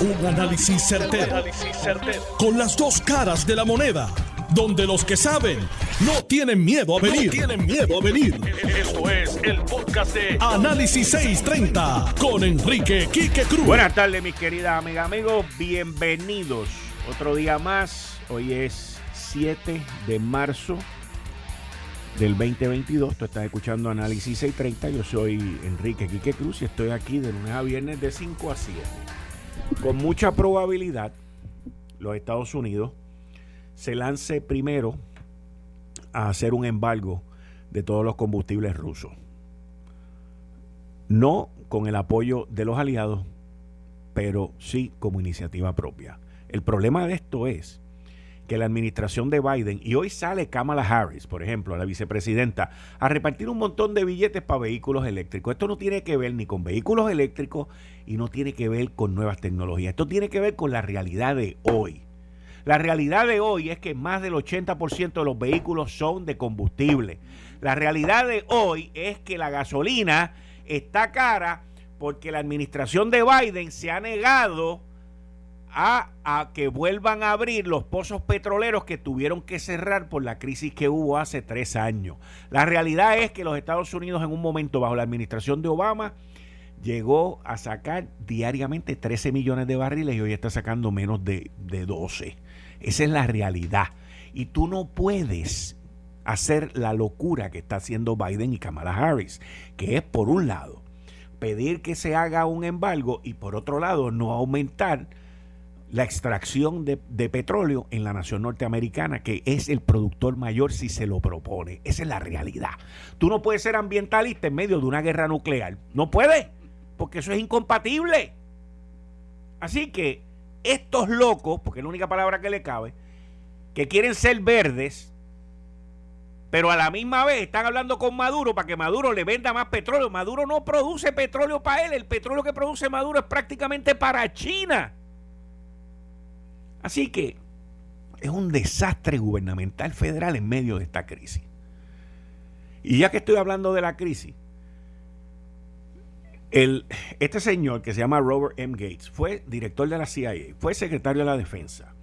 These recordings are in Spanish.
Un análisis certero, Con las dos caras de la moneda. Donde los que saben no tienen miedo a venir. tienen miedo a venir. Esto es el podcast de Análisis 630 con Enrique Quique Cruz. Buenas tardes, mis queridas amigas, amigos. Bienvenidos. Otro día más. Hoy es 7 de marzo del 2022. Tú estás escuchando Análisis 630. Yo soy Enrique Quique Cruz y estoy aquí de lunes a viernes de 5 a 7 con mucha probabilidad los Estados Unidos se lance primero a hacer un embargo de todos los combustibles rusos. No con el apoyo de los aliados, pero sí como iniciativa propia. El problema de esto es que la administración de Biden, y hoy sale Kamala Harris, por ejemplo, la vicepresidenta, a repartir un montón de billetes para vehículos eléctricos. Esto no tiene que ver ni con vehículos eléctricos y no tiene que ver con nuevas tecnologías. Esto tiene que ver con la realidad de hoy. La realidad de hoy es que más del 80% de los vehículos son de combustible. La realidad de hoy es que la gasolina está cara porque la administración de Biden se ha negado a, que vuelvan a abrir los pozos petroleros que tuvieron que cerrar por la crisis que hubo hace tres años. La realidad es que los Estados Unidos en un momento bajo la administración de Obama llegó a sacar diariamente 13 millones de barriles y hoy está sacando menos de, de 12. Esa es la realidad. Y tú no puedes hacer la locura que está haciendo Biden y Kamala Harris, que es por un lado pedir que se haga un embargo y por otro lado no aumentar la extracción de, petróleo en la nación norteamericana, que es el productor mayor si se lo propone. Esa es la realidad. Tú no puedes ser ambientalista en medio de una guerra nuclear. No puedes, porque eso es incompatible. Así que estos locos, porque es la única palabra que le cabe, que quieren ser verdes, pero a la misma vez están hablando con Maduro para que Maduro le venda más petróleo. Maduro no produce petróleo para él, el petróleo que produce Maduro es prácticamente para China. Así que es un desastre gubernamental federal en medio de esta crisis. Y ya que estoy hablando de la crisis, este señor que se llama Robert M. Gates fue director de la CIA, fue secretario de la defensa,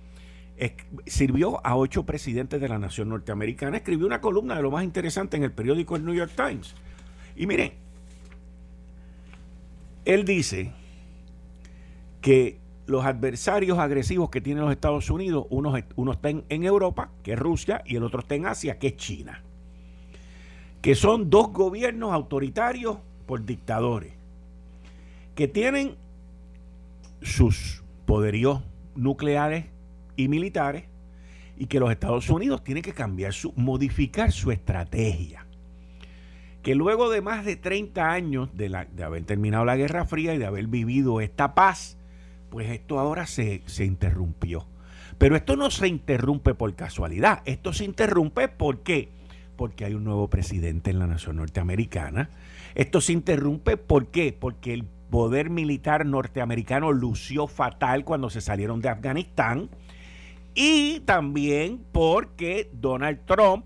sirvió a ocho presidentes de la nación norteamericana, escribió una columna de lo más interesante en el periódico el New York Times. Y miren, él dice que los adversarios agresivos que tienen los Estados Unidos, uno, uno está en, Europa, que es Rusia, y el otro está en Asia, que es China. Que son dos gobiernos autoritarios por dictadores, que tienen sus poderíos nucleares y militares, y que los Estados Unidos tienen que cambiar su, modificar su estrategia. Que luego de más de 30 años de, la, de haber terminado la Guerra Fría y de haber vivido esta paz, pues esto ahora se, interrumpió. Pero esto no se interrumpe por casualidad, esto se interrumpe ¿por qué? porque hay un nuevo presidente en la nación norteamericana. Esto se interrumpe ¿por? Porque el poder militar norteamericano lució fatal cuando se salieron de Afganistán y también porque Donald Trump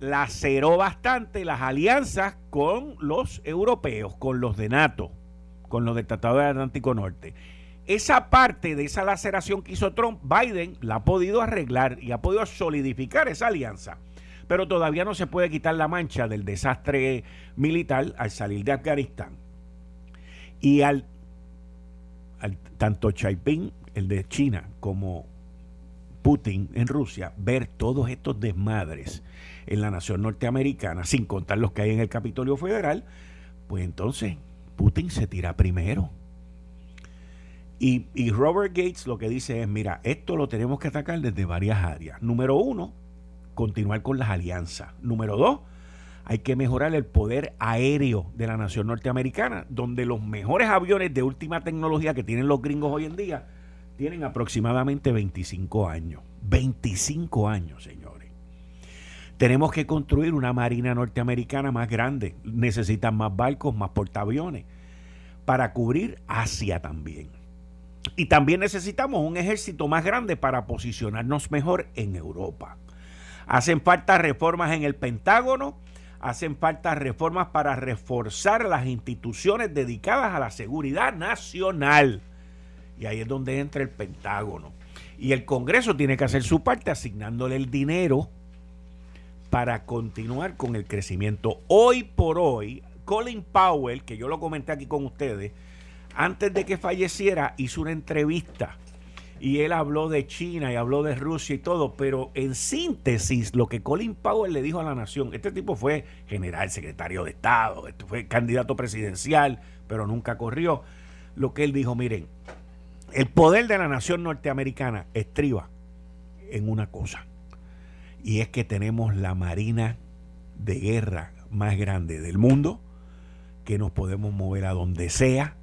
laceró bastante las alianzas con los europeos, con los de NATO, con los del Tratado del Atlántico Norte. Esa parte de esa laceración que hizo Trump, Biden la ha podido arreglar y ha podido solidificar esa alianza. Pero todavía no se puede quitar la mancha del desastre militar al salir de Afganistán. Y al, al tanto Chaiping, el de China, como Putin en Rusia, ver todos estos desmadres en la nación norteamericana, sin contar los que hay en el Capitolio Federal, pues entonces Putin se tira primero y, Robert Gates lo que dice es, mira, esto lo tenemos que atacar desde varias áreas. Número uno, continuar con las alianzas. Número dos, hay que mejorar el poder aéreo de la nación norteamericana, donde los mejores aviones de última tecnología que tienen los gringos hoy en día tienen aproximadamente 25 años. 25 años, señores. Tenemos que construir una marina norteamericana más grande. Necesitan más barcos, más portaaviones, para cubrir Asia también. Y también necesitamos un ejército más grande para posicionarnos mejor en Europa. Hacen falta reformas en el Pentágono, hacen falta reformas para reforzar las instituciones dedicadas a la seguridad nacional. Y ahí es donde entra el Pentágono. Y el Congreso tiene que hacer su parte asignándole el dinero para continuar con el crecimiento. Hoy por hoy, Colin Powell, que yo lo comenté aquí con ustedes, antes de que falleciera, hizo una entrevista y él habló de China y habló de Rusia y todo, pero en síntesis, lo que Colin Powell le dijo a la nación, este tipo fue general, secretario de Estado, este fue candidato presidencial, pero nunca corrió. Lo que él dijo, miren, el poder de la nación norteamericana estriba en una cosa, y es que tenemos la marina de guerra más grande del mundo, que nos podemos mover a donde sea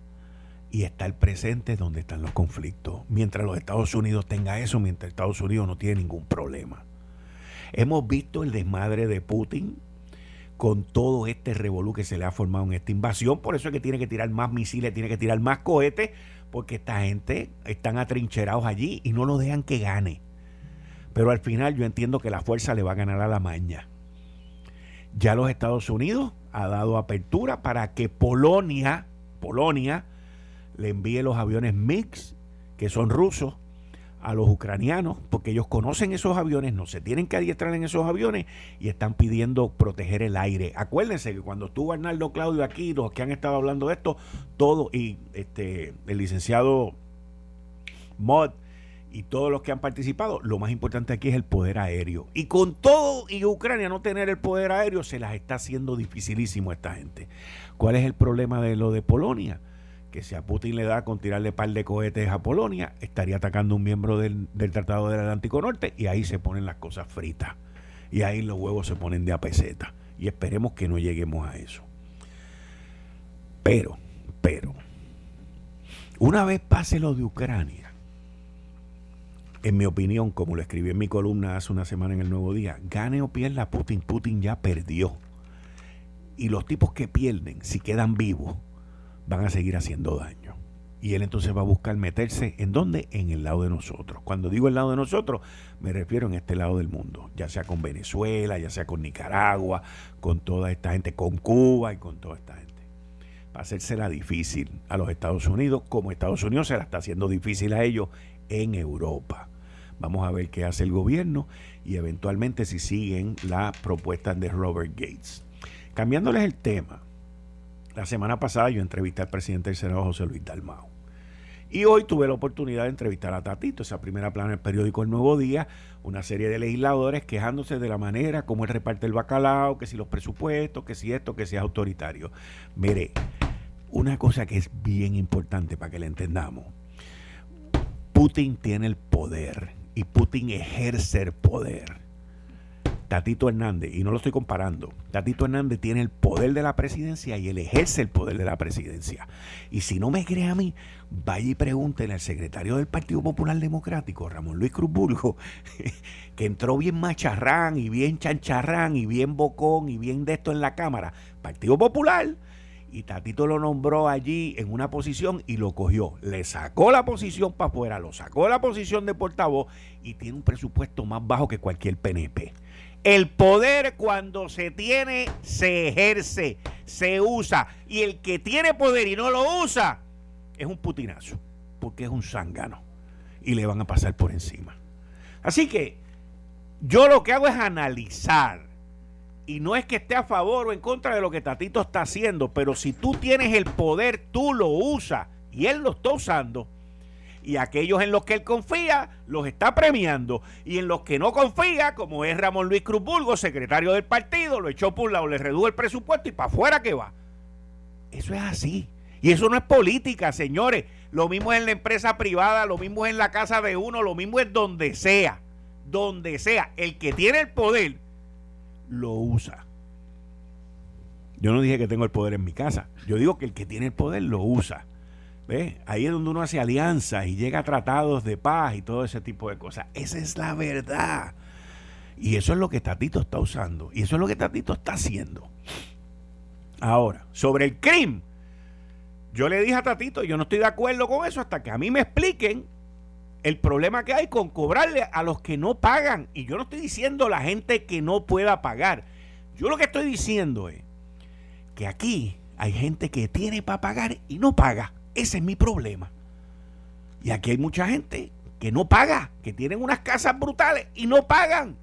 y estar presente donde están los conflictos. Mientras los Estados Unidos tenga eso, mientras Estados Unidos no tiene ningún problema. Hemos visto el desmadre de Putin con todo este revolú que se le ha formado en esta invasión. Por eso es que tiene que tirar más misiles, tiene que tirar más cohetes, porque esta gente están atrincherados allí y no lo dejan que gane. Pero al final yo entiendo que la fuerza le va a ganar a la maña. Ya los Estados Unidos ha dado apertura para que Polonia, Polonia, le envíe los aviones MiX, que son rusos, a los ucranianos, porque ellos conocen esos aviones, no se tienen que adiestrar en esos aviones y están pidiendo proteger el aire. Acuérdense que cuando estuvo Arnaldo Claudio aquí, los que han estado hablando de esto, todo, y este el licenciado Mod y todos los que han participado, lo más importante aquí es el poder aéreo. Y con todo y Ucrania no tener el poder aéreo, se las está haciendo dificilísimo a esta gente. ¿Cuál es el problema de lo de Polonia? Que si a Putin le da con tirarle par de cohetes a Polonia, estaría atacando un miembro del, Tratado del Atlántico Norte y ahí se ponen las cosas fritas. Y ahí los huevos se ponen de a peseta. Y esperemos que no lleguemos a eso. Pero, pero, una vez pase lo de Ucrania, en mi opinión, como lo escribí en mi columna hace una semana en el Nuevo Día, gane o pierda Putin, Putin ya perdió. Y los tipos que pierden, si quedan vivos, van a seguir haciendo daño. Y él entonces va a buscar meterse en dónde? En el lado de nosotros. Cuando digo el lado de nosotros, me refiero en este lado del mundo, ya sea con Venezuela, ya sea con Nicaragua, con toda esta gente, con Cuba y con toda esta gente. Va a hacérsela difícil a los Estados Unidos, como Estados Unidos se la está haciendo difícil a ellos en Europa. Vamos a ver qué hace el gobierno y eventualmente si siguen la propuesta de Robert Gates. Cambiándoles el tema, la semana pasada yo entrevisté al presidente del Senado, José Luis Dalmao. Y hoy tuve la oportunidad de entrevistar a Tatito, esa primera plana del periódico El Nuevo Día, una serie de legisladores quejándose de la manera como él reparte el bacalao, que si los presupuestos, que si esto, que si es autoritario. Mire, una cosa que es bien importante para que le entendamos. Putin tiene el poder y Putin ejerce el poder Tatito Hernández, y no lo estoy comparando, Tatito Hernández tiene el poder de la presidencia y él ejerce el poder de la presidencia. Y si no me cree a mí, vaya y pregúntele al secretario del Partido Popular Democrático, Ramón Luis Cruzburgo, que entró bien macharrán y bien chancharrán y bien bocón y bien de esto en la Cámara, Partido Popular, y Tatito lo nombró allí en una posición y lo cogió. Le sacó la posición para afuera, lo sacó la posición de portavoz y tiene un presupuesto más bajo que cualquier PNP. El poder cuando se tiene se ejerce, se usa. Y el que tiene poder y no lo usa es un putinazo, porque es un zángano. Y le van a pasar por encima. Así que yo lo que hago es analizar. Y no es que esté a favor o en contra de lo que Tatito está haciendo, pero si tú tienes el poder, tú lo usas. Y él lo está usando y aquellos en los que él confía los está premiando y en los que no confía, como es Ramón Luis Cruz secretario del partido, lo echó por un lado, le redujo el presupuesto y para afuera que va. Eso es así. Y eso no es política, señores. Lo mismo es en la empresa privada, lo mismo es en la casa de uno, lo mismo es donde sea. Donde sea. El que tiene el poder lo usa. Yo no dije que tengo el poder en mi casa. Yo digo que el que tiene el poder lo usa. Ahí es donde uno hace alianzas y llega a tratados de paz y todo ese tipo de cosas. Esa es la verdad. Y eso es lo que Tatito está usando. Y eso es lo que Tatito está haciendo. Ahora, sobre el crimen. Yo le dije a Tatito, yo no estoy de acuerdo con eso hasta que a mí me expliquen el problema que hay con cobrarle a los que no pagan. Y yo no estoy diciendo la gente que no pueda pagar. Yo lo que estoy diciendo es que aquí hay gente que tiene para pagar y no paga. Ese es mi problema. Y aquí hay mucha gente que no paga, que tienen unas casas brutales y no pagan.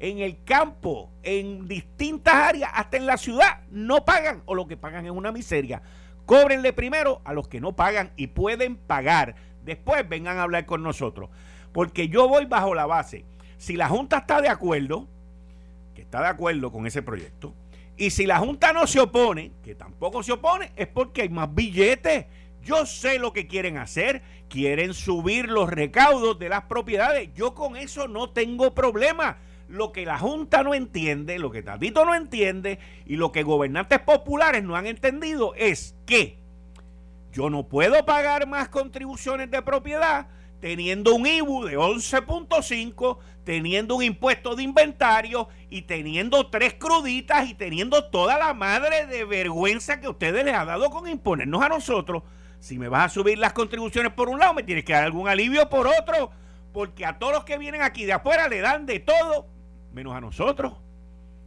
En el campo, en distintas áreas, hasta en la ciudad, no pagan o lo que pagan es una miseria. Cóbrenle primero a los que no pagan y pueden pagar. Después vengan a hablar con nosotros. Porque yo voy bajo la base. Si la Junta está de acuerdo, que está de acuerdo con ese proyecto, y si la Junta no se opone, que tampoco se opone, es porque hay más billetes. Yo sé lo que quieren hacer. Quieren subir los recaudos de las propiedades. Yo con eso no tengo problema. Lo que la Junta no entiende, lo que Tatito no entiende y lo que gobernantes populares no han entendido es que yo no puedo pagar más contribuciones de propiedad teniendo un IBU de 11.5, teniendo un impuesto de inventario y teniendo tres cruditas y teniendo toda la madre de vergüenza que ustedes les ha dado con imponernos a nosotros. Si me vas a subir las contribuciones por un lado, me tienes que dar algún alivio por otro, porque a todos los que vienen aquí de afuera le dan de todo, menos a nosotros.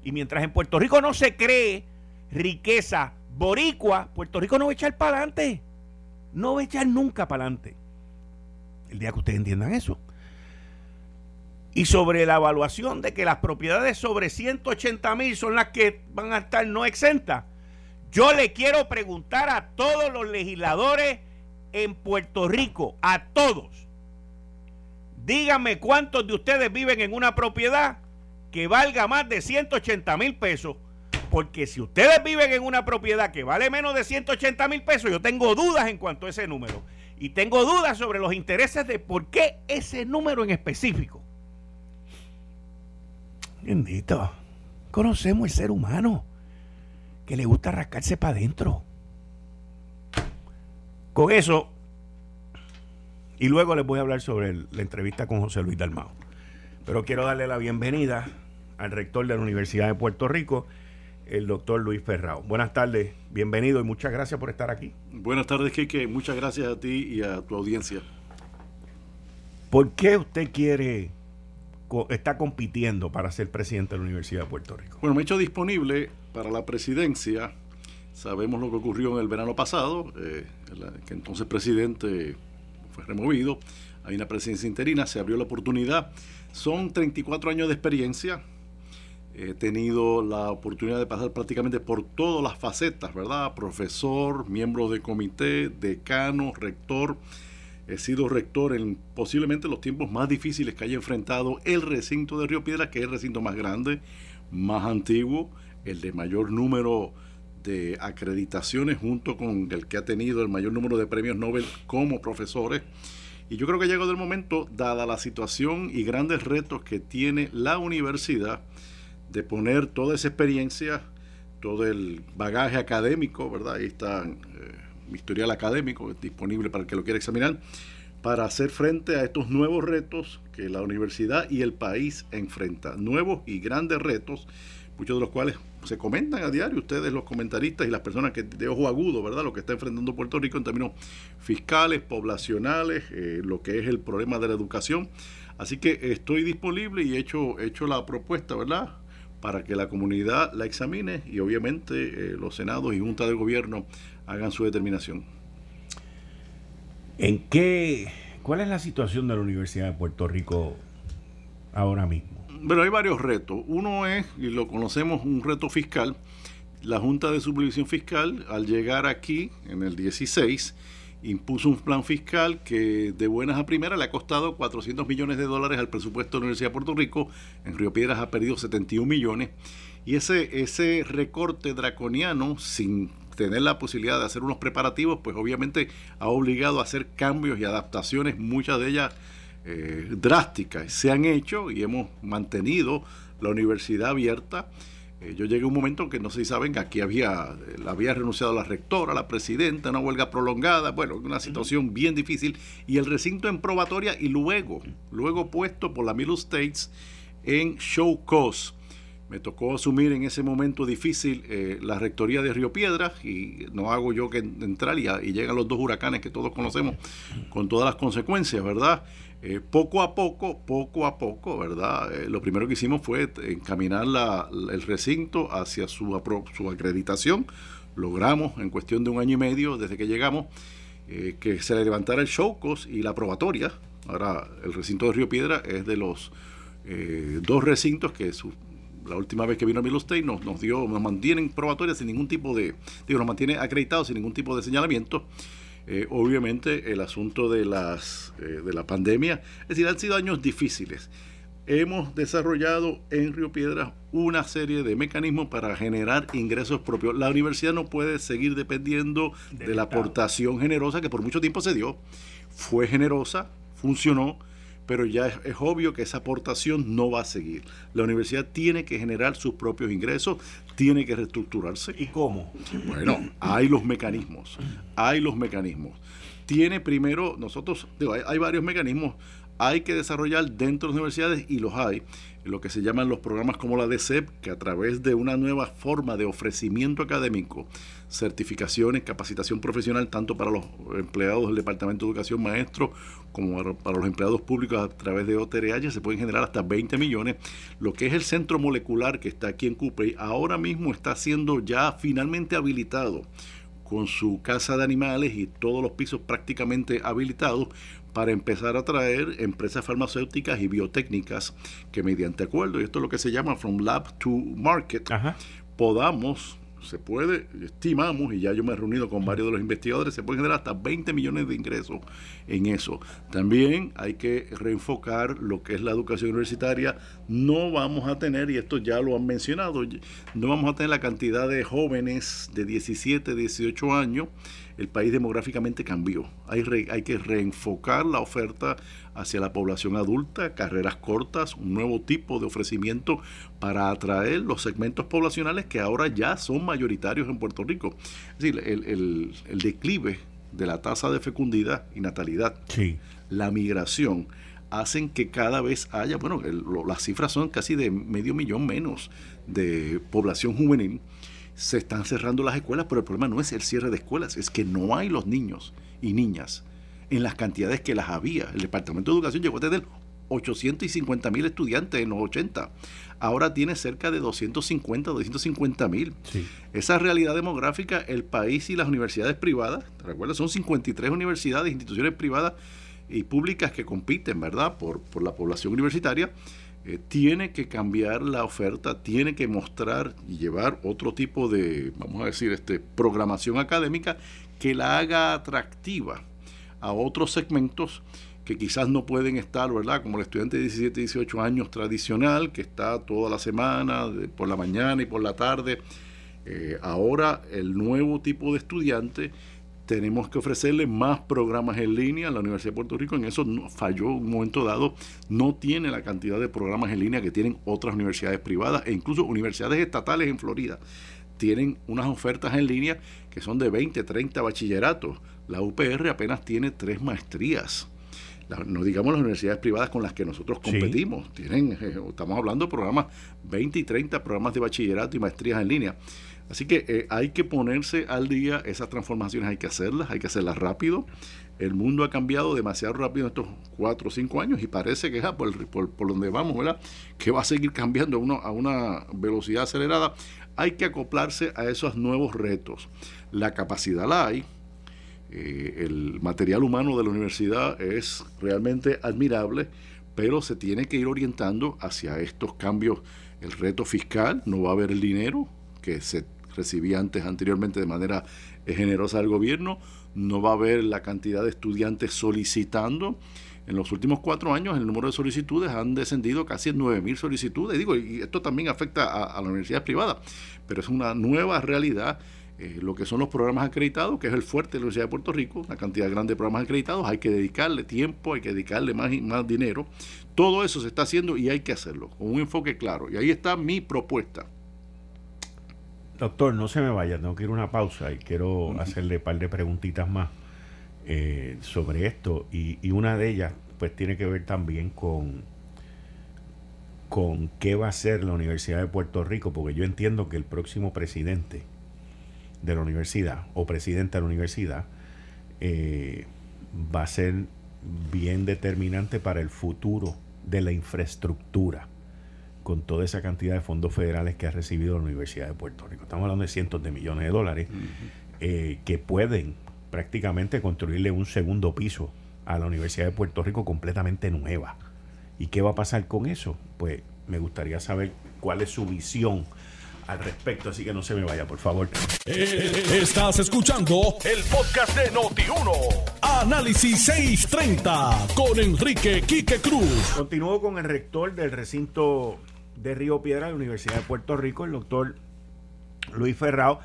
Y mientras en Puerto Rico no se cree riqueza boricua, Puerto Rico no va a echar para adelante. No va a echar nunca para adelante el día que ustedes entiendan eso. Y sobre la evaluación de que las propiedades sobre 180 mil son las que van a estar no exentas, yo le quiero preguntar a todos los legisladores en Puerto Rico, a todos, díganme cuántos de ustedes viven en una propiedad que valga más de 180 mil pesos. Porque si ustedes viven en una propiedad que vale menos de 180 mil pesos, yo tengo dudas en cuanto a ese número. Y tengo dudas sobre los intereses de por qué ese número en específico. Bendito. Conocemos el ser humano que le gusta rascarse para adentro. Con eso, y luego les voy a hablar sobre la entrevista con José Luis Dalmao. Pero quiero darle la bienvenida al rector de la Universidad de Puerto Rico, el doctor Luis Ferrao. Buenas tardes, bienvenido y muchas gracias por estar aquí. Buenas tardes, Quique. Muchas gracias a ti y a tu audiencia. ¿Por qué usted quiere, está compitiendo para ser presidente de la Universidad de Puerto Rico? Bueno, me he hecho disponible para la presidencia. Sabemos lo que ocurrió en el verano pasado, eh, que entonces presidente fue removido. Hay una presidencia interina, se abrió la oportunidad. Son 34 años de experiencia, He tenido la oportunidad de pasar prácticamente por todas las facetas, ¿verdad? Profesor, miembro de comité, decano, rector. He sido rector en posiblemente los tiempos más difíciles que haya enfrentado el recinto de Río Piedra, que es el recinto más grande, más antiguo, el de mayor número de acreditaciones junto con el que ha tenido el mayor número de premios Nobel como profesores. Y yo creo que ha llegado el momento, dada la situación y grandes retos que tiene la universidad, de poner toda esa experiencia, todo el bagaje académico, ¿verdad? Ahí está eh, mi historial académico disponible para el que lo quiera examinar, para hacer frente a estos nuevos retos que la universidad y el país enfrentan. Nuevos y grandes retos, muchos de los cuales se comentan a diario, ustedes los comentaristas y las personas que de ojo agudo, ¿verdad? Lo que está enfrentando Puerto Rico en términos fiscales, poblacionales, eh, lo que es el problema de la educación. Así que estoy disponible y he hecho, he hecho la propuesta, ¿verdad? para que la comunidad la examine y obviamente eh, los senados y juntas de gobierno hagan su determinación. ¿En qué, cuál es la situación de la Universidad de Puerto Rico ahora mismo? Bueno, hay varios retos. Uno es, y lo conocemos, un reto fiscal. La Junta de Supervisión Fiscal, al llegar aquí en el 16, impuso un plan fiscal que de buenas a primeras le ha costado 400 millones de dólares al presupuesto de la Universidad de Puerto Rico. En Río Piedras ha perdido 71 millones. Y ese, ese recorte draconiano, sin tener la posibilidad de hacer unos preparativos, pues obviamente ha obligado a hacer cambios y adaptaciones, muchas de ellas eh, drásticas. Se han hecho y hemos mantenido la universidad abierta eh, yo llegué a un momento que no sé si saben que aquí había, eh, había renunciado la rectora, la presidenta, una huelga prolongada, bueno, una situación bien difícil, y el recinto en probatoria y luego, luego puesto por la Middle States en show cause. Me tocó asumir en ese momento difícil eh, la rectoría de Río Piedras y no hago yo que entrar y, y llegan los dos huracanes que todos conocemos con todas las consecuencias, ¿verdad? Eh, poco a poco, poco a poco, ¿verdad? Eh, lo primero que hicimos fue encaminar el recinto hacia su, su acreditación. Logramos en cuestión de un año y medio desde que llegamos eh, que se le levantara el Showcos y la probatoria. Ahora, el recinto de Río Piedra es de los dos recintos que la última vez que vino a Middle State nos, nos, dio, nos mantienen probatorias sin ningún tipo de, digo, nos mantiene acreditados sin ningún tipo de señalamiento. Eh, obviamente el asunto de, las, de la pandemia, es decir, han sido años difíciles hemos desarrollado en Río Piedras una serie de mecanismos para generar ingresos propios. La universidad no puede seguir dependiendo de la aportación generosa que por mucho tiempo se dio. Fue generosa, funcionó, pero ya es, obvio que esa aportación no va a seguir. La universidad tiene que generar sus propios ingresos, tiene que reestructurarse. ¿Y cómo? Bueno, hay los mecanismos, hay los mecanismos. Tiene primero, nosotros, digo, hay varios mecanismos hay que desarrollar dentro de las universidades y los hay, lo que se llaman los programas como la DCEP, que a través de una nueva forma de ofrecimiento académico, certificaciones, capacitación profesional, tanto para los empleados del Departamento de Educación Maestro como para los empleados públicos a través de OTRH, se pueden generar hasta 20 millones. Lo que es el centro molecular que está aquí en Cupey, ahora mismo está siendo ya finalmente habilitado con su casa de animales y todos los pisos prácticamente habilitados para empezar a traer empresas farmacéuticas y biotécnicas que mediante acuerdo, y esto es lo que se llama From Lab to Market, podamos se puede, estimamos, y ya yo me he reunido con varios de los investigadores, se pueden generar hasta 20 millones de ingresos en eso. También hay que reenfocar lo que es la educación universitaria. No vamos a tener, y esto ya lo han mencionado, no vamos a tener la cantidad de jóvenes de 17, 18 años el país demográficamente cambió. Hay, que reenfocar la oferta hacia la población adulta, carreras cortas, un nuevo tipo de ofrecimiento para atraer los segmentos poblacionales que ahora ya son mayoritarios en Puerto Rico. Es decir, el, declive de la tasa de fecundidad y natalidad, la migración, hacen que cada vez haya, bueno, las cifras son casi de medio millón menos de población juvenil. Se están cerrando las escuelas, pero el problema no es el cierre de escuelas, es que no hay los niños y niñas en las cantidades que las había. El Departamento de Educación llegó a tener 850 mil estudiantes en los 80. Ahora tiene cerca de 250, 250 mil. Esa realidad demográfica, el país y las universidades privadas, ¿te recuerdas? Son 53 universidades, instituciones privadas y públicas que compiten, ¿verdad?, por, por la población universitaria eh, tiene que cambiar la oferta, tiene que mostrar y llevar otro tipo de, vamos a decir, este, programación académica que la haga atractiva a otros segmentos que quizás no pueden estar, ¿verdad? Como el estudiante de 17, 18 años tradicional, que está toda la semana, por la mañana y por la tarde. Eh, ahora el nuevo tipo de estudiante tenemos que ofrecerle más programas en línea. La Universidad de Puerto Rico en eso falló un momento dado, no tiene la cantidad de programas en línea que tienen otras universidades privadas e incluso universidades estatales en Florida. Tienen unas ofertas en línea que son de 20, 30 bachilleratos. La UPR apenas tiene tres maestrías. No digamos las universidades privadas con las que nosotros competimos. Tienen, eh, estamos hablando de programas, 20 y 30 programas de bachillerato y maestrías en línea. Así que eh, hay que ponerse al día, esas transformaciones hay que hacerlas, hay que hacerlas rápido. El mundo ha cambiado demasiado rápido en estos cuatro o cinco años y parece que por, por, donde vamos, ¿verdad? Que va a seguir cambiando a una velocidad acelerada. Hay que acoplarse a esos nuevos retos. La capacidad la hay, eh, el material humano de la universidad es realmente admirable, pero se tiene que ir orientando hacia estos cambios. El reto fiscal, no va a haber el dinero que se recibía antes, anteriormente, de manera generosa del gobierno. No va a haber la cantidad de estudiantes solicitando. En los últimos cuatro años el número de solicitudes han descendido casi en 9.000 solicitudes. Digo, y esto también afecta a, a las universidades privadas, pero es una nueva realidad. Eh, lo que son los programas acreditados, que es el fuerte de la Universidad de Puerto Rico, una cantidad grande de programas acreditados, hay que dedicarle tiempo, hay que dedicarle más, más dinero. Todo eso se está haciendo y hay que hacerlo con un enfoque claro. Y ahí está mi propuesta. Doctor, no se me vaya, tengo que ir a una pausa y quiero hacerle un par de preguntitas más eh, sobre esto. Y, una de ellas, pues, tiene que ver también con, con qué va a hacer la Universidad de Puerto Rico, porque yo entiendo que el próximo presidente de la universidad o presidenta de la universidad eh, va a ser bien determinante para el futuro de la infraestructura con toda esa cantidad de fondos federales que ha recibido la Universidad de Puerto Rico. Estamos hablando de cientos de millones de dólares eh, que pueden prácticamente construirle un segundo piso a la Universidad de Puerto Rico completamente nueva. ¿Y qué va a pasar con eso? Pues me gustaría saber cuál es su visión al respecto, así que no se me vaya, por favor. Eh, estás escuchando el podcast de Noti1. Análisis 630 con Enrique Quique Cruz. Continúo con el rector del recinto de Río Piedra de la Universidad de Puerto Rico, el doctor Luis Ferrao,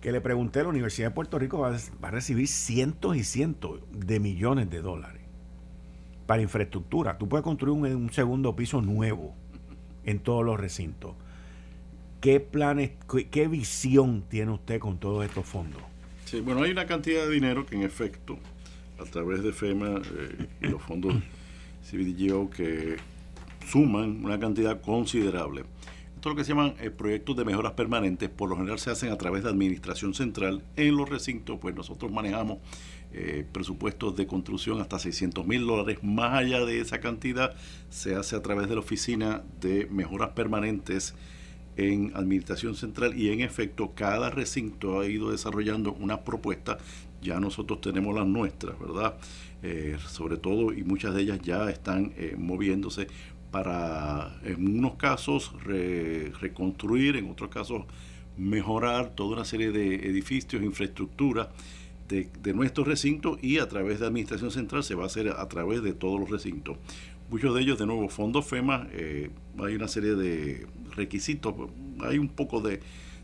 que le pregunté, la Universidad de Puerto Rico va a recibir cientos y cientos de millones de dólares para infraestructura. Tú puedes construir un, segundo piso nuevo en todos los recintos. ¿Qué planes, qué, visión tiene usted con todos estos fondos? Sí, bueno, hay una cantidad de dinero que en efecto, a través de FEMA eh, y los fondos CBDGO, que suman una cantidad considerable. Esto es lo que se llaman eh, proyectos de mejoras permanentes, por lo general se hacen a través de administración central. En los recintos, pues nosotros manejamos eh, presupuestos de construcción hasta 600 mil dólares. Más allá de esa cantidad, se hace a través de la oficina de mejoras permanentes en administración central y en efecto cada recinto ha ido desarrollando una propuesta. Ya nosotros tenemos las nuestras, ¿verdad? Eh, sobre todo y muchas de ellas ya están eh, moviéndose para en unos casos reconstruir, en otros casos mejorar toda una serie de edificios, infraestructura de, nuestros recintos y a través de Administración Central se va a hacer a través de todos los recintos. Muchos de ellos, de nuevo, fondos FEMA, eh, hay una serie de requisitos, hay un poco de,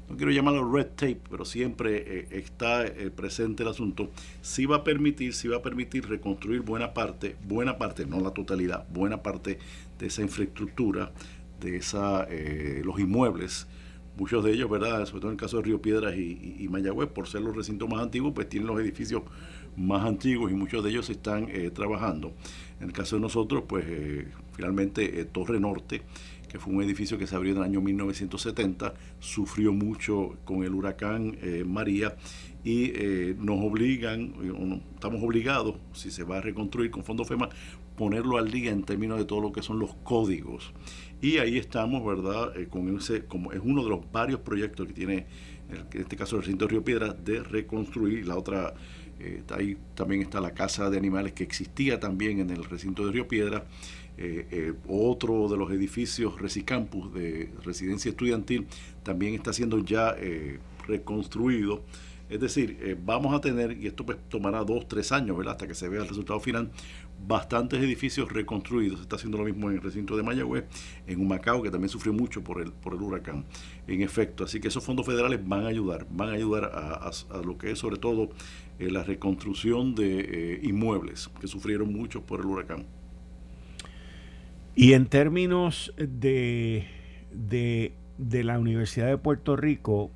no quiero llamarlo red tape, pero siempre eh, está eh, presente el asunto. Sí va a permitir, sí va a permitir reconstruir buena parte, buena parte, no la totalidad, buena parte de esa infraestructura, de esa, los inmuebles muchos de ellos, ¿verdad? Sobre todo en el caso de Río Piedras y, Mayagüez, por ser los recintos más antiguos, pues tienen los edificios más antiguos y muchos de ellos están eh, trabajando. En el caso de nosotros, pues eh, finalmente eh, Torre Norte, fue un edificio que se abrió en el año 1970, sufrió mucho con el huracán María y nos obligan, estamos obligados, si se va a reconstruir con Fondo FEMA, ponerlo al día en términos de todo lo que son los códigos. Y ahí estamos, ¿verdad? Eh, como es uno de los varios proyectos que tiene, en este caso el recinto Río Piedra, de reconstruir. La otra, eh, ahí también está la casa de animales que existía también en el recinto de Río Piedra. Eh, otro de los edificios Resicampus de residencia estudiantil también está siendo ya reconstruido. Es decir, vamos a tener, y esto pues tomará dos, tres años, ¿verdad? Hasta que se vea el resultado final, bastantes edificios reconstruidos. Se está haciendo lo mismo en el recinto de Mayagüez, en Humacao, que también sufrió mucho por el, por el huracán. En efecto, así que esos fondos federales van a ayudar, van a ayudar a, lo que es sobre todo eh, la reconstrucción de eh, inmuebles que sufrieron mucho por el huracán. Y en términos de, de, de la Universidad de Puerto Rico,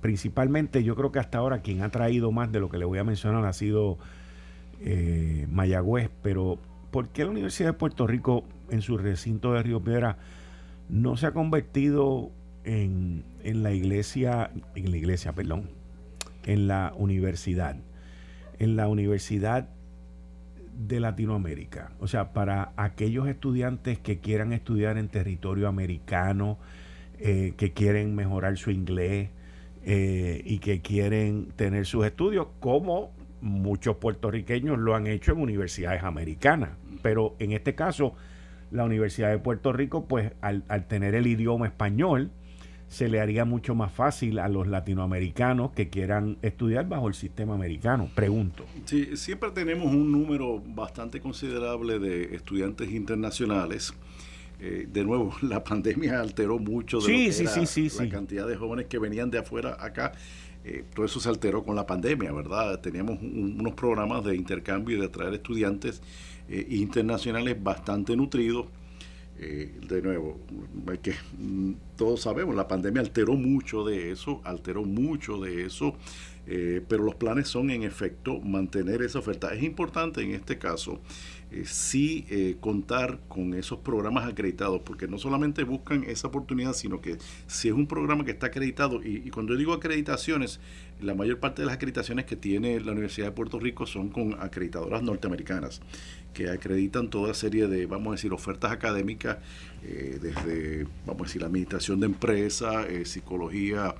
principalmente yo creo que hasta ahora quien ha traído más de lo que le voy a mencionar ha sido eh, Mayagüez, pero ¿por qué la Universidad de Puerto Rico en su recinto de Río Piedra no se ha convertido en, en la iglesia, en la iglesia, perdón, en la universidad, en la universidad de Latinoamérica. O sea, para aquellos estudiantes que quieran estudiar en territorio americano, eh, que quieren mejorar su inglés eh, y que quieren tener sus estudios, como muchos puertorriqueños lo han hecho en universidades americanas, pero en este caso la Universidad de Puerto Rico, pues al, tener el idioma español, se le haría mucho más fácil a los latinoamericanos que quieran estudiar bajo el sistema americano. Pregunto. Sí, siempre tenemos un número bastante considerable de estudiantes internacionales. Eh, de nuevo, la pandemia alteró mucho de la cantidad de jóvenes que venían de afuera acá eh, todo eso se alteró con la pandemia, ¿verdad? Teníamos unos programas de intercambio y de traer estudiantes eh, internacionales bastante nutridos. Eh, de nuevo, que mm, todos sabemos, la pandemia alteró mucho de eso, alteró mucho de eso, pero los planes son en efecto mantener esa oferta. Es importante en este caso eh, sí eh, contar con esos programas acreditados, porque no solamente buscan esa oportunidad, sino que si es un programa que está acreditado, y, cuando yo digo acreditaciones, la mayor parte de las acreditaciones que tiene la Universidad de Puerto Rico son con acreditadoras norteamericanas, que acreditan toda serie de, vamos a decir, ofertas académicas, eh, desde, vamos a decir, la administración de empresas, psicología,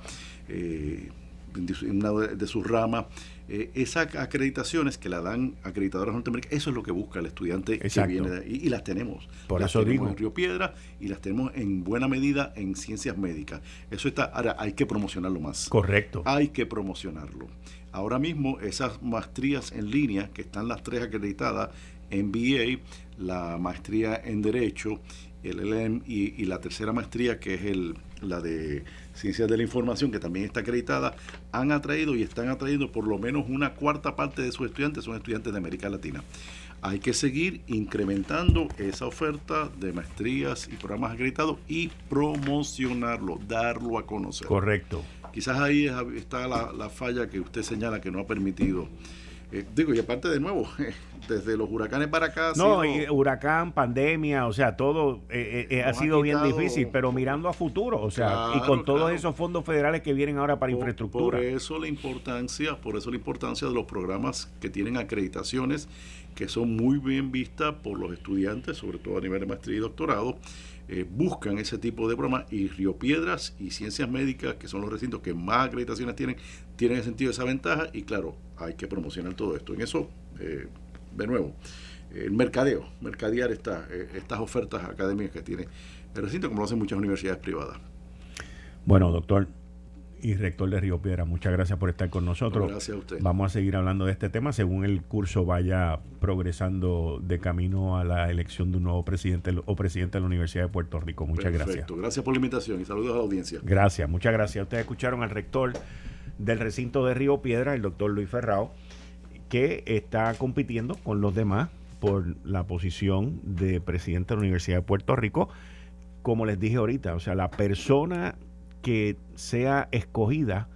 en una de sus ramas. Eh, esas acreditaciones que la dan acreditadoras norteamericanas, eso es lo que busca el estudiante que viene de ahí, y las tenemos. Por las eso tenemos en Río Piedra y las tenemos en buena medida en ciencias médicas. Eso está, ahora hay que promocionarlo más. Correcto. Hay que promocionarlo. Ahora mismo esas maestrías en línea, que están las tres acreditadas, MBA, la maestría en Derecho, el LM y, y la tercera maestría que es el, la de Ciencias de la Información, que también está acreditada, han atraído y están atrayendo por lo menos una cuarta parte de sus estudiantes, son estudiantes de América Latina. Hay que seguir incrementando esa oferta de maestrías y programas acreditados y promocionarlo, darlo a conocer. Correcto. Quizás ahí está la, la falla que usted señala que no ha permitido eh, digo, y aparte de nuevo, desde los huracanes para acá. No, huracán, pandemia, o sea, todo eh, eh, ha sido bien difícil, pero mirando a futuro, o sea, y con todos esos fondos federales que vienen ahora para infraestructura. Por eso la importancia, por eso la importancia de los programas que tienen acreditaciones que son muy bien vistas por los estudiantes, sobre todo a nivel de maestría y doctorado, eh, buscan ese tipo de programas y Río Piedras y Ciencias Médicas, que son los recintos que más acreditaciones tienen, tienen ese sentido esa ventaja y claro, hay que promocionar todo esto. En eso, eh, de nuevo, el mercadeo, mercadear esta, eh, estas ofertas académicas que tiene el recinto, como lo hacen muchas universidades privadas. Bueno, doctor, y rector de Río Piedra. Muchas gracias por estar con nosotros. Gracias a usted. Vamos a seguir hablando de este tema según el curso vaya progresando de camino a la elección de un nuevo presidente o presidente de la Universidad de Puerto Rico. Muchas gracias. Gracias por la invitación y saludos a la audiencia. Gracias, muchas gracias. Ustedes escucharon al rector del recinto de Río Piedra, el doctor Luis Ferrao, que está compitiendo con los demás por la posición de presidente de la Universidad de Puerto Rico. Como les dije ahorita, o sea, la persona que sea escogida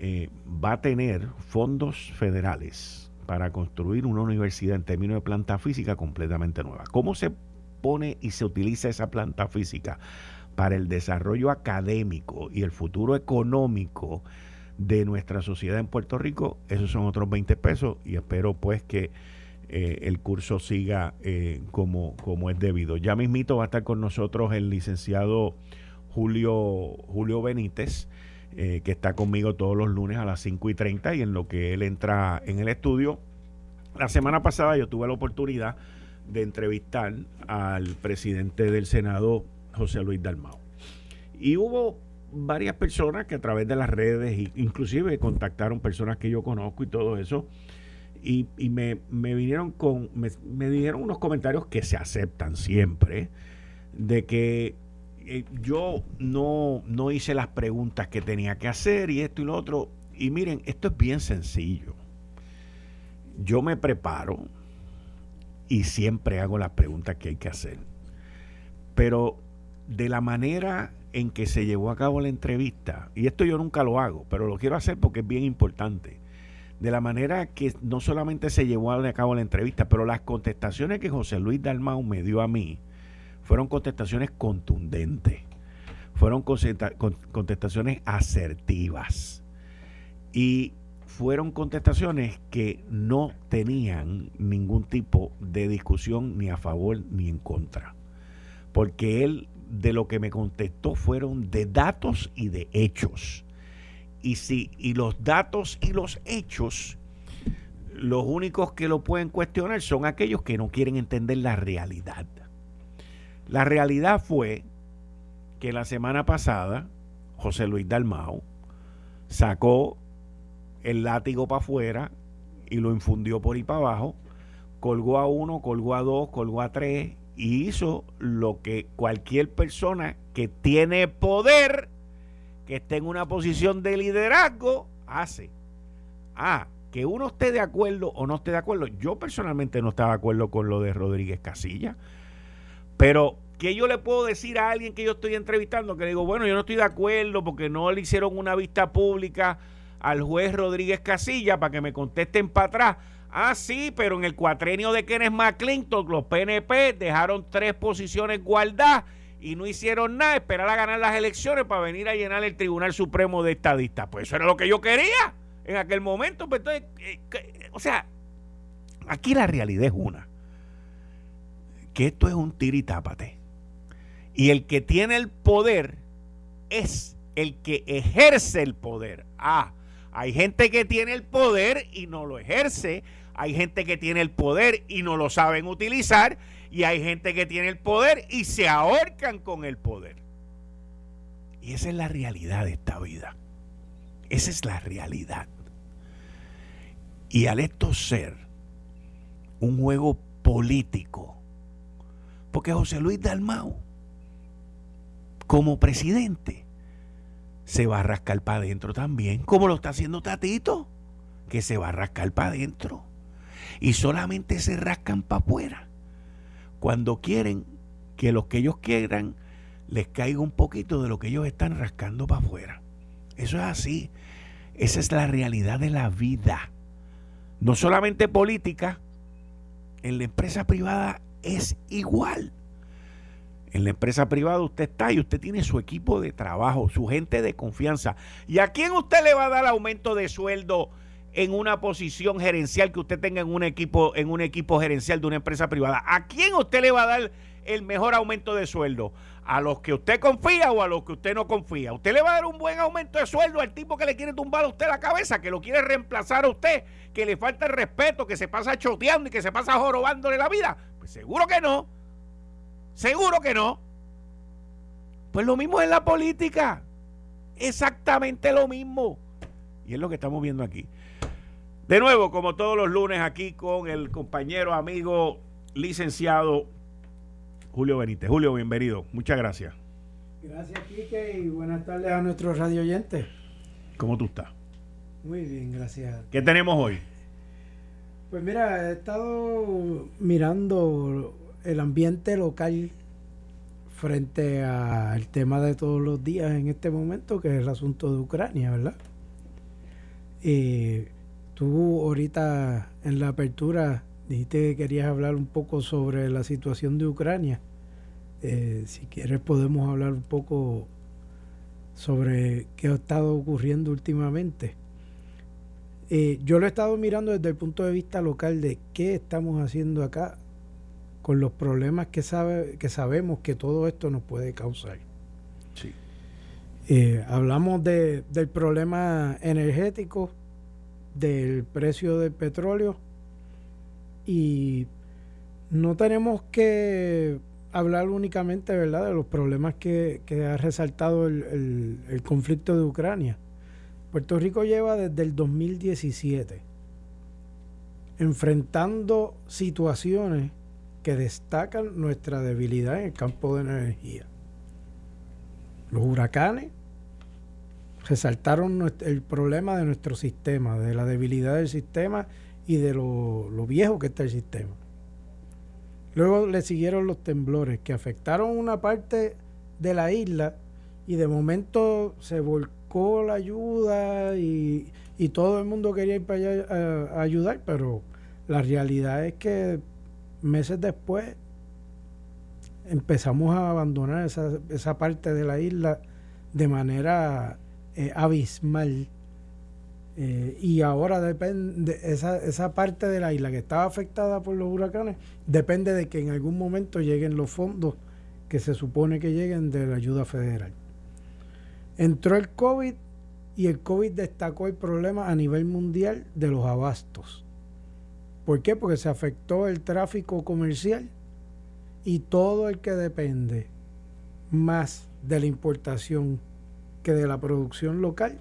eh, va a tener fondos federales para construir una universidad en términos de planta física completamente nueva. ¿Cómo se pone y se utiliza esa planta física para el desarrollo académico y el futuro económico de nuestra sociedad en Puerto Rico? Esos son otros 20 pesos y espero pues que eh, el curso siga eh, como, como es debido. Ya mismito va a estar con nosotros el licenciado Julio, Julio Benítez, eh, que está conmigo todos los lunes a las 5 y 30 y en lo que él entra en el estudio. La semana pasada yo tuve la oportunidad de entrevistar al presidente del Senado, José Luis Dalmao. Y hubo varias personas que a través de las redes, inclusive contactaron personas que yo conozco y todo eso, y, me, vinieron con, me, me dijeron unos comentarios que se aceptan siempre, de que eh, yo no, no hice las preguntas que tenía que hacer y esto y lo otro. Y miren, esto es bien sencillo. Yo me preparo y siempre hago las preguntas que hay que hacer. Pero de la manera en que se llevó a cabo la entrevista, y esto yo nunca lo hago, pero lo quiero hacer porque es bien importante, de la manera que no solamente se llevó a cabo la entrevista, pero las contestaciones que José Luis Dalmau me dio a mí, fueron contestaciones contundentes, fueron contestaciones asertivas y fueron contestaciones que no tenían ningún tipo de discusión ni a favor ni en contra. Porque él de lo que me contestó fueron de datos y de hechos. Y si y los datos y los hechos los únicos que lo pueden cuestionar son aquellos que no quieren entender la realidad. La realidad fue que la semana pasada José Luis Dalmau sacó el látigo para afuera y lo infundió por ahí para abajo, colgó a uno, colgó a dos, colgó a tres y hizo lo que cualquier persona que tiene poder, que esté en una posición de liderazgo, hace. Ah, que uno esté de acuerdo o no esté de acuerdo. Yo personalmente no estaba de acuerdo con lo de Rodríguez Casilla. Pero, ¿qué yo le puedo decir a alguien que yo estoy entrevistando? Que le digo, bueno, yo no estoy de acuerdo porque no le hicieron una vista pública al juez Rodríguez Casilla para que me contesten para atrás. Ah, sí, pero en el cuatrenio de Kenneth McClinton, los PNP dejaron tres posiciones guardadas y no hicieron nada, esperar a ganar las elecciones para venir a llenar el Tribunal Supremo de Estadistas. Pues eso era lo que yo quería en aquel momento. Pues entonces, eh, o sea, aquí la realidad es una que esto es un tiritápate. Y el que tiene el poder es el que ejerce el poder. Ah, Hay gente que tiene el poder y no lo ejerce. Hay gente que tiene el poder y no lo saben utilizar. Y hay gente que tiene el poder y se ahorcan con el poder. Y esa es la realidad de esta vida. Esa es la realidad. Y al esto ser un juego político, porque José Luis Dalmau, como presidente, se va a rascar para adentro también, como lo está haciendo Tatito, que se va a rascar para adentro. Y solamente se rascan para afuera cuando quieren que lo que ellos quieran les caiga un poquito de lo que ellos están rascando para afuera. Eso es así. Esa es la realidad de la vida. No solamente política, en la empresa privada es igual. En la empresa privada usted está y usted tiene su equipo de trabajo, su gente de confianza. ¿Y a quién usted le va a dar aumento de sueldo en una posición gerencial que usted tenga en un equipo en un equipo gerencial de una empresa privada? ¿A quién usted le va a dar el mejor aumento de sueldo? ¿A los que usted confía o a los que usted no confía? ¿Usted le va a dar un buen aumento de sueldo al tipo que le quiere tumbar a usted la cabeza, que lo quiere reemplazar a usted, que le falta el respeto, que se pasa choteando y que se pasa jorobándole la vida? Pues seguro que no. Seguro que no. Pues lo mismo en la política. Exactamente lo mismo. Y es lo que estamos viendo aquí. De nuevo, como todos los lunes, aquí con el compañero, amigo, licenciado Julio Benítez. Julio, bienvenido. Muchas gracias. Gracias, Quique, y buenas tardes a nuestros radio oyentes. ¿Cómo tú estás? Muy bien, gracias. ¿Qué tenemos hoy? Pues mira, he estado mirando el ambiente local frente al tema de todos los días en este momento, que es el asunto de Ucrania, ¿verdad? Y tú ahorita en la apertura dijiste que querías hablar un poco sobre la situación de Ucrania. Eh, si quieres podemos hablar un poco sobre qué ha estado ocurriendo últimamente. Eh, yo lo he estado mirando desde el punto de vista local de qué estamos haciendo acá con los problemas que, sabe, que sabemos que todo esto nos puede causar. Sí. Eh, hablamos de, del problema energético, del precio del petróleo y no tenemos que hablar únicamente ¿verdad? de los problemas que, ha resaltado el, el, conflicto de Ucrania. Puerto Rico lleva desde el 2017 enfrentando situaciones que destacan nuestra debilidad en el campo de energía. Los huracanes resaltaron el problema de nuestro sistema, de la debilidad del sistema y de lo, viejo que está el sistema. Luego le siguieron los temblores que afectaron una parte de la isla y de momento se volcó la ayuda y, todo el mundo quería ir para allá a, ayudar, pero la realidad es que meses después empezamos a abandonar esa, esa parte de la isla de manera eh, abismal eh, y ahora depende, esa, esa parte de la isla que estaba afectada por los huracanes, depende de que en algún momento lleguen los fondos que se supone que lleguen de la ayuda federal. Entró el COVID y el COVID destacó el problema a nivel mundial de los abastos. ¿Por qué? Porque se afectó el tráfico comercial y todo el que depende más de la importación que de la producción local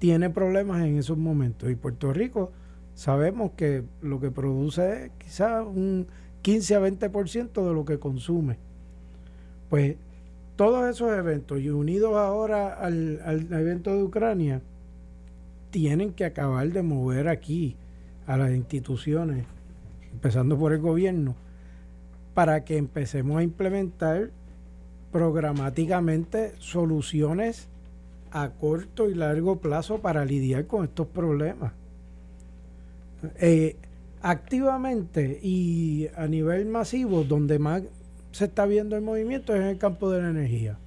tiene problemas en esos momentos. Y Puerto Rico sabemos que lo que produce es quizás un 15 a 20% de lo que consume. Pues todos esos eventos y unidos ahora al, al, evento de Ucrania, tienen que acabar de mover aquí a las instituciones, empezando por el gobierno, para que empecemos a implementar programáticamente soluciones a corto y largo plazo para lidiar con estos problemas. Eh, activamente y a nivel masivo, donde más se está viendo el movimiento es en el campo de la energía,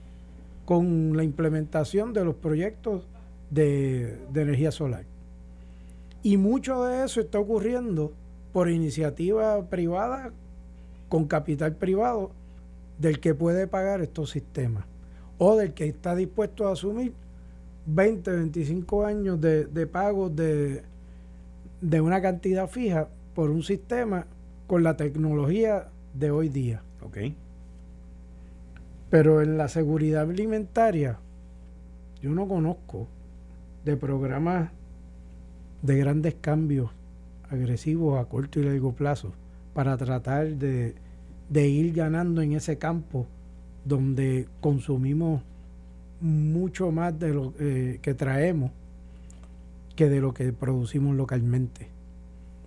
con la implementación de los proyectos de, de energía solar. Y mucho de eso está ocurriendo por iniciativa privada, con capital privado, del que puede pagar estos sistemas o del que está dispuesto a asumir 20, 25 años de, de pagos de, de una cantidad fija por un sistema con la tecnología de hoy día. Ok. Pero en la seguridad alimentaria, yo no conozco de programas de grandes cambios agresivos a corto y largo plazo para tratar de, de ir ganando en ese campo donde consumimos mucho más de lo eh, que traemos que de lo que producimos localmente.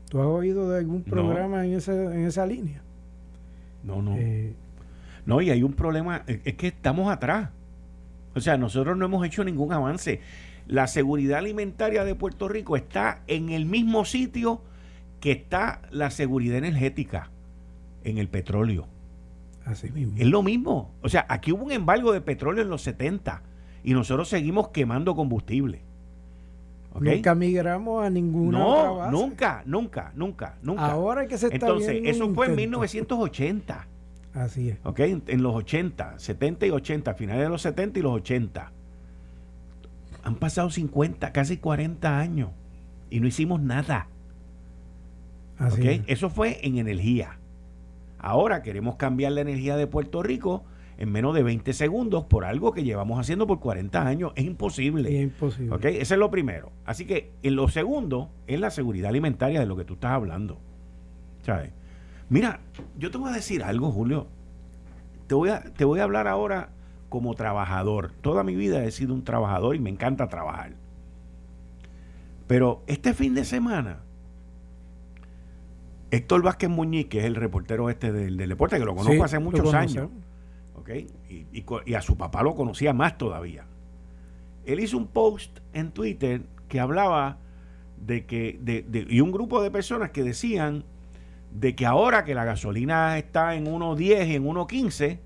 ¿Tú has oído de algún programa en, ese, en esa línea? No, no. Eh, no, y hay un problema, es que estamos atrás. O sea, nosotros no hemos hecho ningún avance. La seguridad alimentaria de Puerto Rico está en el mismo sitio que está la seguridad energética, en el petróleo. Así mismo. Es lo mismo. O sea, aquí hubo un embargo de petróleo en los 70 y nosotros seguimos quemando combustible. Nunca migramos a ninguna no, Nunca, nunca, nunca, nunca. Ahora que se está Entonces, eso fue en 1980. Así es. ¿Ok? En, los 80, 70 y 80, finales de los 70 y los 80. Han pasado 50, casi 40 años y no hicimos nada. Así es. Eso fue en energía. Ahora queremos cambiar la energía de Puerto Rico en menos de 20 segundos por algo que llevamos haciendo por 40 años. Es imposible. Es imposible. ¿Ok? Ese es lo primero. Así que en lo segundo es la seguridad alimentaria de lo que tú estás hablando. ¿Sabes? Mira, yo te voy a decir algo, Julio. Te voy a, te voy a hablar ahora como trabajador. Toda mi vida he sido un trabajador y me encanta trabajar. Pero este fin de semana, Héctor Vázquez Muñiz, que es el reportero este del, deporte, que lo conozco hace muchos años, y, a su papá lo conocía más todavía. Él hizo un post en Twitter que hablaba de que, de, y un grupo de personas que decían de que ahora que la gasolina está en 1.10 y en 1.15,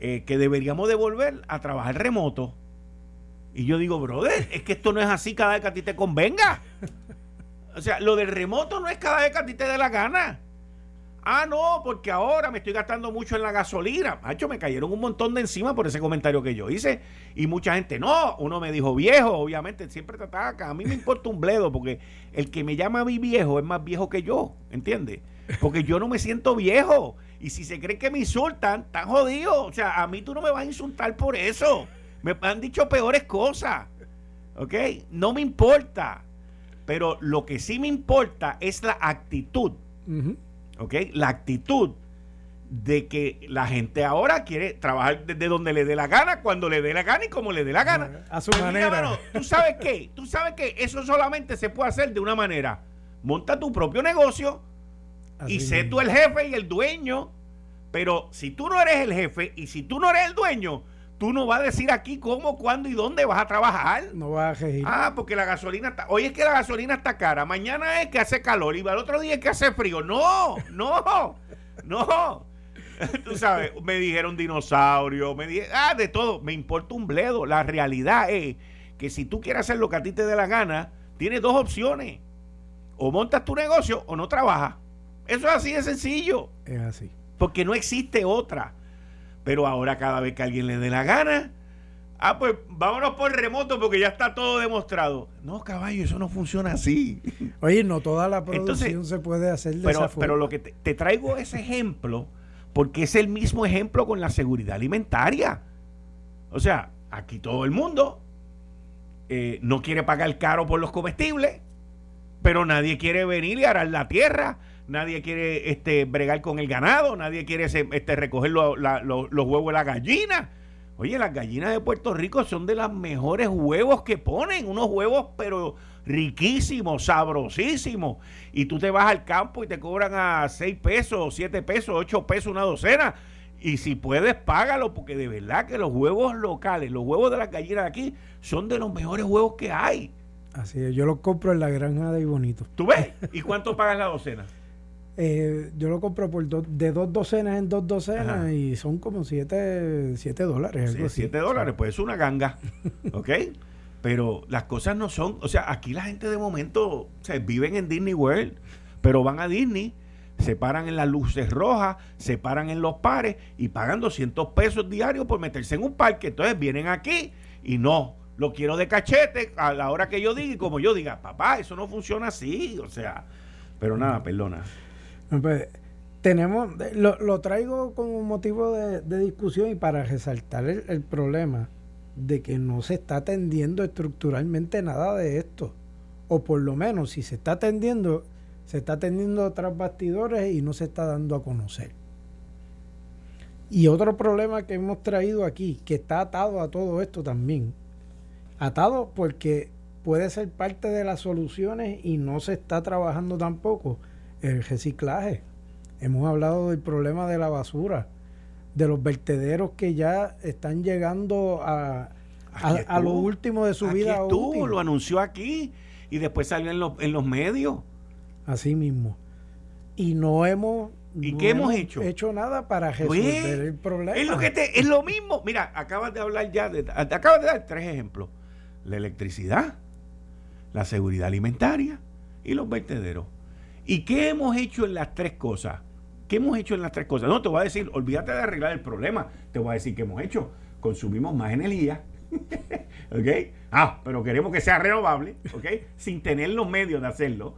eh, que deberíamos de volver a trabajar remoto. Y yo digo, brother, es que esto no es así cada vez que a ti te convenga. O sea, lo del remoto no es cada vez que a ti te dé la gana. Ah, no, porque ahora me estoy gastando mucho en la gasolina. Macho, me cayeron un montón de encima por ese comentario que yo hice. Y mucha gente, no, uno me dijo viejo, obviamente, siempre te ataca. A mí me importa un bledo, porque el que me llama a mí viejo es más viejo que yo, ¿entiendes? Porque yo no me siento viejo. Y si se creen que me insultan, están jodidos. O sea, a mí tú no me vas a insultar por eso. Me han dicho peores cosas. ¿Ok? No me importa. Pero lo que sí me importa es la actitud. ¿ok? La actitud de que la gente ahora quiere trabajar desde donde le dé la gana, cuando le dé la gana y como le dé la gana. A su pues manera. Tú sabes qué, tú sabes que eso solamente se puede hacer de una manera. Monta tu propio negocio y sé tú el jefe y el dueño. Pero si tú no eres el jefe y si tú no eres el dueño, tú no vas a decir aquí cómo, cuándo y dónde vas a trabajar. No vas a regir. Ah, porque la gasolina está. Hoy es que la gasolina está cara, mañana es que hace calor y el otro día es que hace frío. No, no, no. Tú sabes, me dijeron dinosaurio, me dijeron, ah, de todo. Me importa un bledo. La realidad es que si tú quieres hacer lo que a ti te dé la gana, tienes dos opciones. O montas tu negocio o no trabajas. Eso es así de sencillo. Es así. Porque no existe otra. Pero ahora cada vez que alguien le dé la gana, ah, pues vámonos por remoto porque ya está todo demostrado. No, caballo, eso no funciona así. Oye, no toda la producción se puede hacer de pero, esa forma. Pero lo que te, traigo ese ejemplo porque es el mismo ejemplo con la seguridad alimentaria. O sea, aquí todo el mundo eh, no quiere pagar caro por los comestibles, pero nadie quiere venir y arar la tierra nadie quiere este, bregar con el ganado, nadie quiere este, recoger los huevos de la gallina. Oye, las gallinas de Puerto Rico son de los mejores huevos que ponen, unos huevos pero riquísimos, sabrosísimos. Y tú te vas al campo y te cobran a 6 pesos, 7 pesos, 8 pesos una docena. Y si puedes, págalo, porque de verdad que los huevos locales, los huevos de las gallinas de aquí, son de los mejores huevos que hay. Así es, yo los compro en la granja de Ibonito. ¿Tú ves? ¿Y cuánto pagas la docena? Eh, yo lo compro por de dos docenas en dos docenas y son como siete, siete dólares. siete dólares, pues es una ganga. ¿Ok? Pero las cosas no son. O sea, aquí la gente de momento se viven en Disney World, pero van a Disney, se paran en las luces rojas, se paran en los pares y pagan 200 pesos diarios por meterse en un parque. Entonces vienen aquí y no Lo quiero de cachete a la hora que yo diga y como yo diga, papá, eso no funciona así. O sea, pero nada, perdona. Pues, tenemos, lo, traigo como motivo de, discusión y para resaltar el, problema de que no se está atendiendo estructuralmente nada de esto. O por lo menos, si se está atendiendo, se está atendiendo tras bastidores y no se está dando a conocer. Y otro problema que hemos traído aquí, que está atado a todo esto también, atado porque puede ser parte de las soluciones y no se está trabajando tampoco el reciclaje. Hemos hablado del problema de la basura, de los vertederos que ya están llegando a, a, lo último de su vida. Estuvo, lo anunció aquí y después salió en, los, en los medios. Así mismo. Y no hemos ¿Y qué hemos, hecho? hecho nada para resolver el problema. Es lo, que es lo mismo. Mira, acabas de hablar ya, de, acabas de dar tres ejemplos. La electricidad, la seguridad alimentaria y los vertederos. ¿Y qué hemos hecho en las tres cosas? ¿Qué hemos hecho en las tres cosas? No, te voy a decir, olvídate de arreglar el problema. Te voy a decir qué hemos hecho. Consumimos más energía. ¿Ok? Ah, pero queremos que sea renovable. ¿Ok? Sin tener los medios de hacerlo.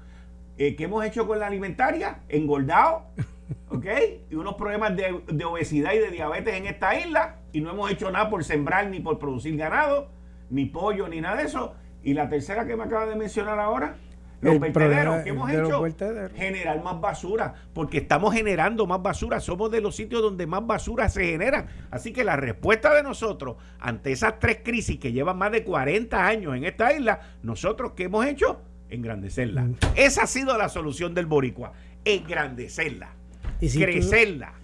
Eh, ¿Qué hemos hecho con la alimentaria? Engordado. ¿Ok? Y unos problemas de, de, obesidad y de diabetes en esta isla. Y no hemos hecho nada por sembrar ni por producir ganado, ni pollo, ni nada de eso. Y la tercera que me acaba de mencionar ahora, los vertederos. ¿Qué hemos hecho? Generar más basura, porque estamos generando más basura. Somos de los sitios donde más basura se genera. Así que la respuesta de nosotros ante esas tres crisis que llevan más de 40 años en esta isla, nosotros, ¿qué hemos hecho? Engrandecerla. Mm. Esa ha sido la solución del Boricua. Engrandecerla. Y crecerla.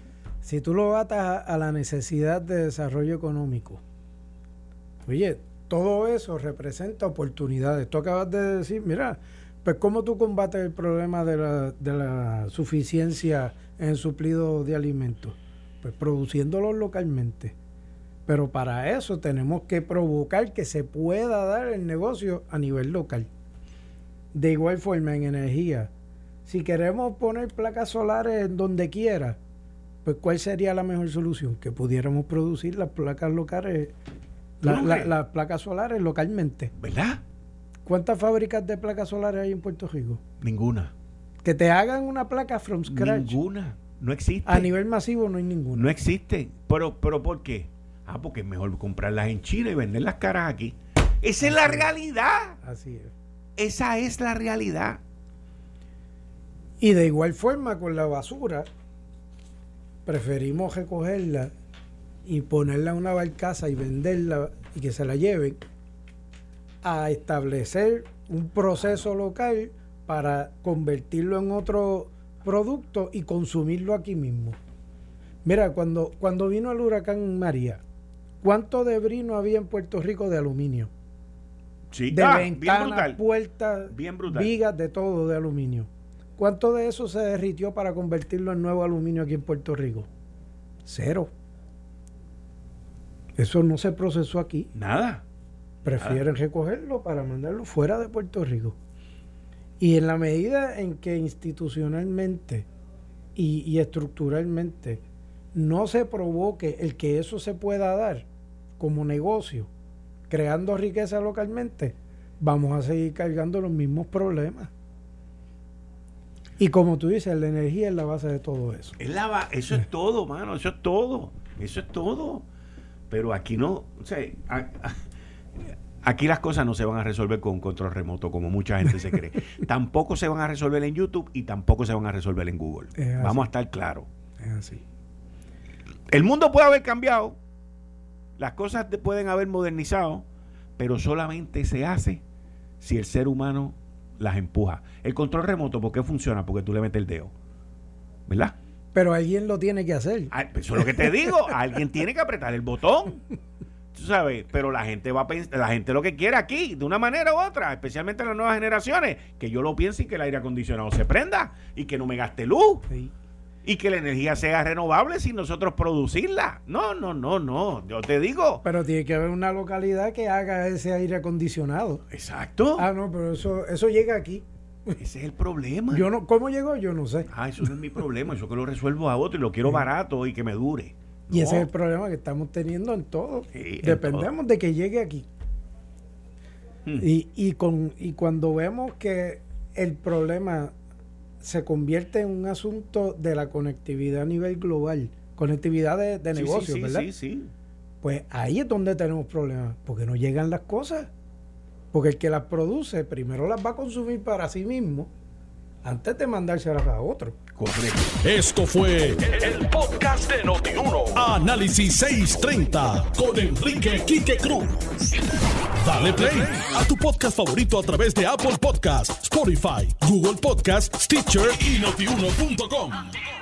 si tú lo atas a la necesidad de desarrollo económico, oye, todo eso representa oportunidades. Tú acabas de decir, mira, pues ¿cómo tú combates el problema de la, de la suficiencia en suplido de alimentos? Pues produciéndolos localmente. Pero para eso tenemos que provocar que se pueda dar el negocio a nivel local. De igual forma, en energía, si queremos poner placas solares en donde quiera, pues ¿cuál sería la mejor solución? Que pudiéramos producir las placas locales, las placas solares localmente. ¿Verdad? ¿Cuántas fábricas de placas solares hay en Puerto Rico? Ninguna. Que te hagan una placa from scratch. Ninguna. No existe. A nivel masivo no hay ninguna. No existe. Pero, pero ¿por qué? Ah, porque es mejor comprarlas en China y venderlas caras aquí. Esa es la realidad. Así es. Esa es la realidad. Y de igual forma con la basura, preferimos recogerla y ponerla en una barcaza y venderla y que se la lleven a establecer un proceso local para convertirlo en otro producto y consumirlo aquí mismo. Mira, cuando, cuando vino el huracán María, ¿cuánto debris no había en Puerto Rico de aluminio? Sí, de ah, ventanas, puertas, vigas, de todo de aluminio. ¿Cuánto de eso se derritió para convertirlo en nuevo aluminio aquí en Puerto Rico? Cero. Eso no se procesó aquí. Nada. Prefieren recogerlo para mandarlo fuera de Puerto Rico. Y en la medida en que institucionalmente y, estructuralmente no se provoque el que eso se pueda dar como negocio, creando riqueza localmente, vamos a seguir cargando los mismos problemas. Y como tú dices, la energía es la base de todo eso. Es la eso es todo, mano, eso es todo. Eso es todo. Pero aquí no, o sea, Aquí las cosas no se van a resolver con un control remoto como mucha gente se cree. tampoco se van a resolver en YouTube y tampoco se van a resolver en Google. Vamos a estar claros. Es así. El mundo puede haber cambiado, las cosas pueden haber modernizado, pero solamente se hace si el ser humano las empuja. El control remoto, ¿por qué funciona? Porque tú le metes el dedo. ¿Verdad? Pero alguien lo tiene que hacer. Ah, eso es lo que te digo. alguien tiene que apretar el botón sabes, pero la gente va a pensar, la gente lo que quiere aquí, de una manera u otra, especialmente las nuevas generaciones, que yo lo piense y que el aire acondicionado se prenda y que no me gaste luz. Y que la energía sea renovable sin nosotros producirla. No, no, no, no. Yo te digo. Pero tiene que haber una localidad que haga ese aire acondicionado. Exacto. Ah, no, pero eso, eso llega aquí. Ese es el problema. Yo no, ¿Cómo llegó? Yo no sé. Ah, eso no es mi problema. Eso que lo resuelvo a otro y lo quiero barato y que me dure. Y ese es el problema que estamos teniendo en todo. Dependemos de que llegue aquí. Hmm. Y, y, con, y cuando vemos que el problema se convierte en un asunto de la conectividad a nivel global, conectividad de, de negocios, ¿verdad? Sí, sí. Pues ahí es donde tenemos problemas, porque no llegan las cosas. Porque el que las produce primero las va a consumir para sí mismo antes de mandárselas a otro. Correcto. Esto fue el, podcast de Notiuno. Análisis 630 con Enrique Quique Cruz. Dale play a tu podcast favorito a través de Apple Podcasts, Spotify, Google Podcasts, Stitcher y notiuno.com.